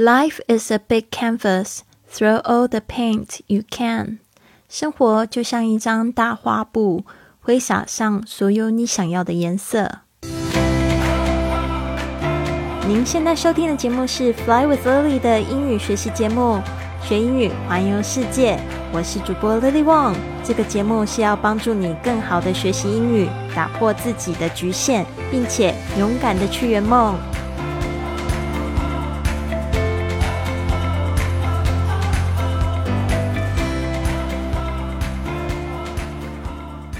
Life is a big canvas. Throw all the paint you can. 生活就像一张大画布，挥洒上所有你想要的颜色。您现在收听的节目是《Fly with Lily》的英语学习节目，学英语环游世界。我是主播 Lily Wong。这个节目是要帮助你更好的学习英语，打破自己的局限，并且勇敢的去圆梦。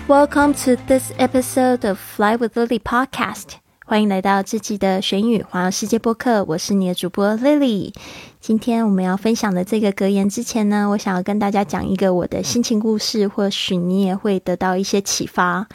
Welcome to this episode of Fly with Lily podcast。欢迎来到这期的玄宇环游世界播客，我是你的主播 Lily。今天我们要分享的这个格言之前呢，我想要跟大家讲一个我的心情故事，或许你也会得到一些启发。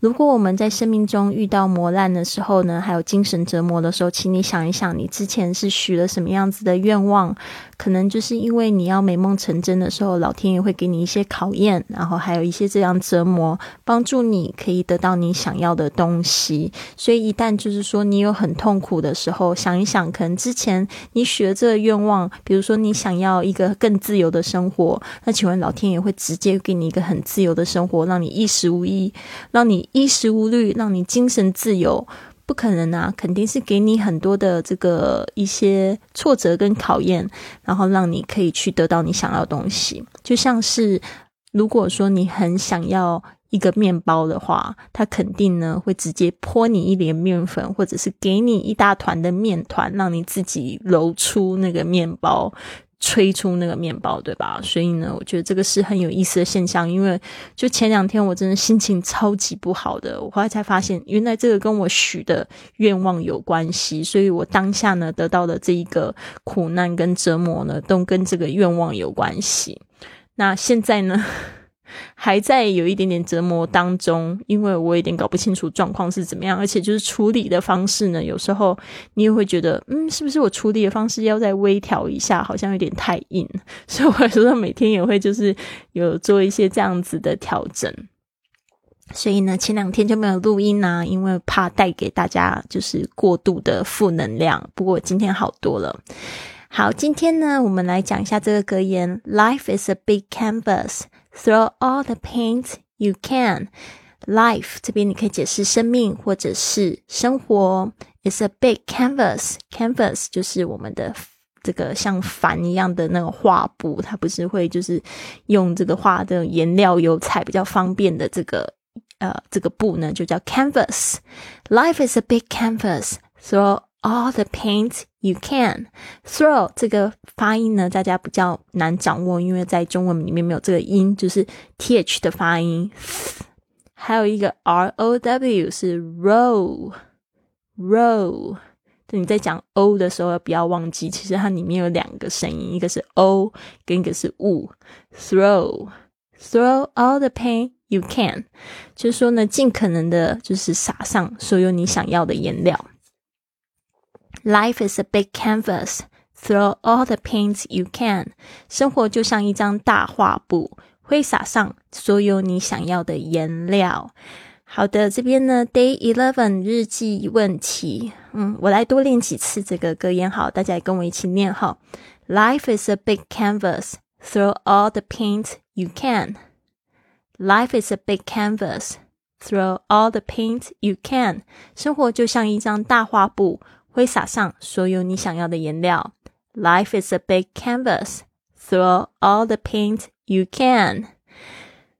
如果我们在生命中遇到磨难的时候呢，还有精神折磨的时候，请你想一想，你之前是许了什么样子的愿望？可能就是因为你要美梦成真的时候，老天爷会给你一些考验，然后还有一些这样折磨，帮助你可以得到你想要的东西。所以一旦就是说你有很痛苦的时候，想一想，可能之前你许了这个愿望，比如说你想要一个更自由的生活，那请问老天爷会直接给你一个很自由的生活，让你衣食无衣，让你衣食无虑，让你精神自由？不可能啊，肯定是给你很多的这个一些挫折跟考验，然后让你可以去得到你想要的东西。就像是如果说你很想要一个面包的话，他肯定呢会直接泼你一点面粉，或者是给你一大团的面团，让你自己揉出那个面包。吹出那个面包，对吧？所以呢，我觉得这个是很有意思的现象。因为就前两天，我真的心情超级不好的，我后来才发现，原来这个跟我许的愿望有关系。所以我当下呢，得到的这一个苦难跟折磨呢，都跟这个愿望有关系。那现在呢？还在有一点点折磨当中，因为我有点搞不清楚状况是怎么样，而且就是处理的方式呢，有时候你也会觉得，嗯，是不是我处理的方式要再微调一下，好像有点太硬，所以我有时候每天也会就是有做一些这样子的调整。所以呢，前两天就没有录音啊，因为怕带给大家就是过度的负能量。不过今天好多了。好，今天呢，我们来讲一下这个格言：Life is a big canvas。Throw all the paint you can. Life 这边你可以解释生命或者是生活。It's a big canvas. Canvas 就是我们的这个像帆一样的那个画布，它不是会就是用这个画的颜料油彩比较方便的这个呃这个布呢，就叫 canvas. Life is a big canvas. Throw all the paint you can throw 这个发音呢，大家比较难掌握，因为在中文里面没有这个音，就是 th 的发音。还有一个 r o w 是 row row。你在讲 o 的时候，不要忘记，其实它里面有两个声音，一个是 o，跟一个是 u。throw throw all the paint you can，就是说呢，尽可能的，就是撒上所有你想要的颜料。Life is a big canvas. Throw all the paints you can. 生活就像一张大画布，挥洒上所有你想要的颜料。好的，这边呢，Day Eleven 日记问题。嗯，我来多练几次这个格言，好，大家也跟我一起念哈。Life is a big canvas. Throw all the paint you can. Life is a big canvas. Throw all the paint you can. 生活就像一张大画布。挥洒上所有你想要的颜料。Life is a big canvas. Throw all the paint you can.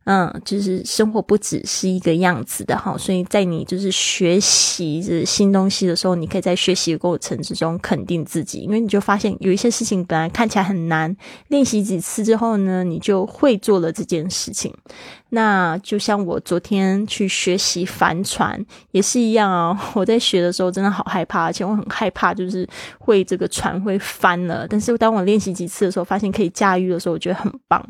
嗯，就是生活不只是一个样子的哈，所以在你就是学习这新东西的时候，你可以在学习的过程之中肯定自己，因为你就发现有一些事情本来看起来很难，练习几次之后呢，你就会做了这件事情。那就像我昨天去学习帆船也是一样啊！我在学的时候真的好害怕，而且我很害怕就是会这个船会翻了。但是当我练习几次的时候，发现可以驾驭的时候，我觉得很棒。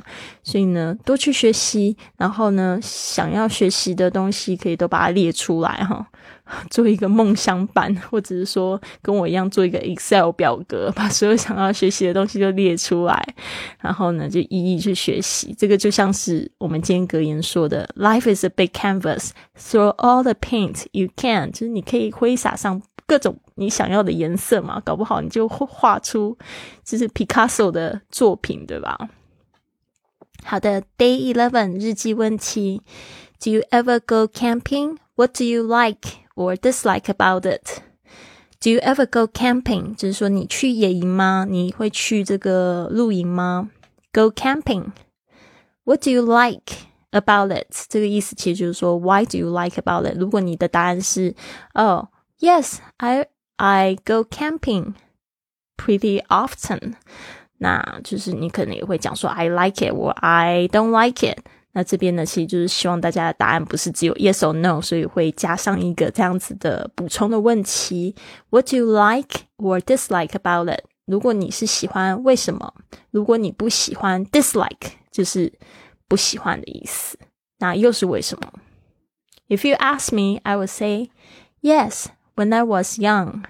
所以呢，多去学习，然后呢，想要学习的东西可以都把它列出来哈。做一个梦想版，或者是说跟我一样做一个 Excel 表格，把所有想要学习的东西都列出来，然后呢就一一去学习。这个就像是我们今天格言说的：“Life is a big canvas, throw all the paint you can。”就是你可以挥洒上。各种你想要的颜色嘛，搞不好你就画出就是 Picasso 的作品，对吧？好的，Day Eleven 日记问题：Do you ever go camping? What do you like or dislike about it? Do you ever go camping？就是说你去野营吗？你会去这个露营吗？Go camping. What do you like about it？这个意思其实就是说 Why do you like about it？如果你的答案是哦，Yes, I I go camping pretty often。那就是你可能也会讲说 I like it 或 I don't like it。 那这边呢，其实就是希望大家的答案不是只有 yes or no，所以会加上一个这样子的补充的问题：What do you like or dislike about it？如果你是喜欢，为什么？如果你不喜欢，dislike 就是不喜欢的意思。那又是为什么？If you ask me, I would say yes. When I was young.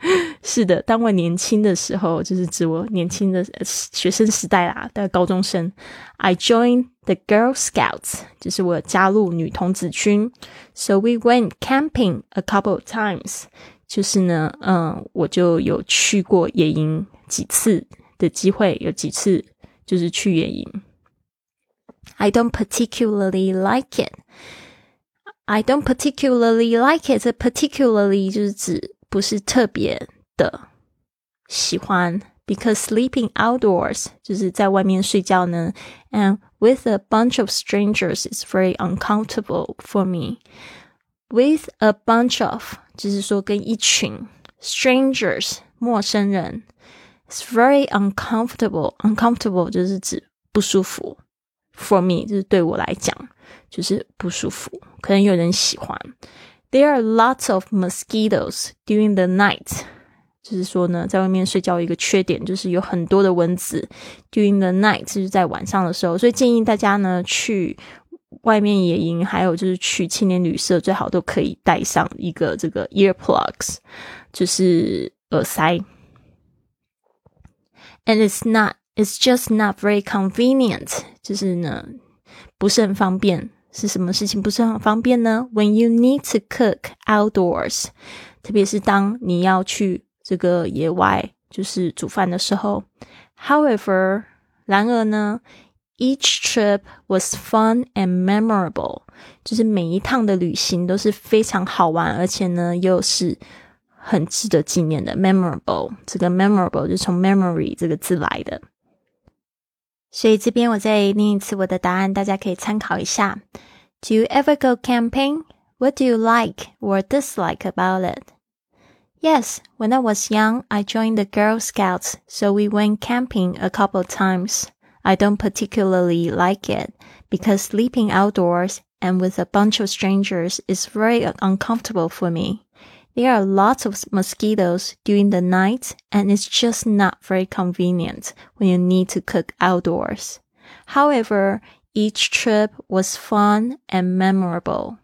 是的，当我年轻的时候，就是指我年轻的学生时代啦，的高中生。I joined the Girl Scouts，就是我加入女童子军。So we went camping a couple of times，就是呢，嗯，我就有去过野营几次的机会，有几次就是去野营。I don't particularly like it. I don't particularly like it. Particularly 就是指不是特别 的喜欢，because sleeping outdoors 就是在外面睡觉呢，and with a bunch of strangers is very uncomfortable for me. With a bunch of 就是说跟一群 strangers 陌生人，it's very uncomfortable. Uncomfortable 就是指不舒服，for me 就是对我来讲就是不舒服，可能有人喜欢。There are lots of mosquitoes during the night， 就是说呢，在外面睡觉一个缺点就是有很多的蚊子。During the night 就是在晚上的时候，所以建议大家呢去外面野营，还有就是去青年旅社，最好都可以带上一个这个 earplugs，就是耳塞。And it's not, it's just not very convenient，就是呢不是很方便。是什么事情不是很方便呢？When you need to cook outdoors，特别是当你要去这个野外就是煮饭的时候。However，然而呢，each trip was fun and memorable，就是每一趟的旅行都是非常好玩，而且呢又是很值得纪念的。Memorable，这个 memorable 就从 memory 这个字来的。所以这边我再念一次我的答案，大家可以参考一下。Do you ever go camping? What do you like or dislike about it? Yes, when I was young, I joined the Girl Scouts, so we went camping a couple times. I don't particularly like it because sleeping outdoors and with a bunch of strangers is very uncomfortable for me. There are lots of mosquitoes during the night and it's just not very convenient when you need to cook outdoors. However, each trip was fun and memorable.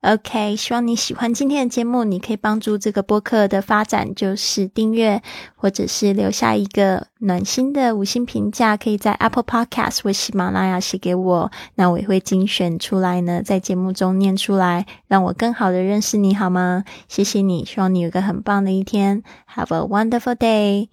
OK，希望你喜欢今天的节目。你可以帮助这个播客的发展，就是订阅或者是留下一个暖心的五星评价。可以在 Apple Podcast 或喜马拉雅写给我，那我也会精选出来呢，在节目中念出来，让我更好的认识你，好吗？谢谢你，希望你有个很棒的一天。Have a wonderful day.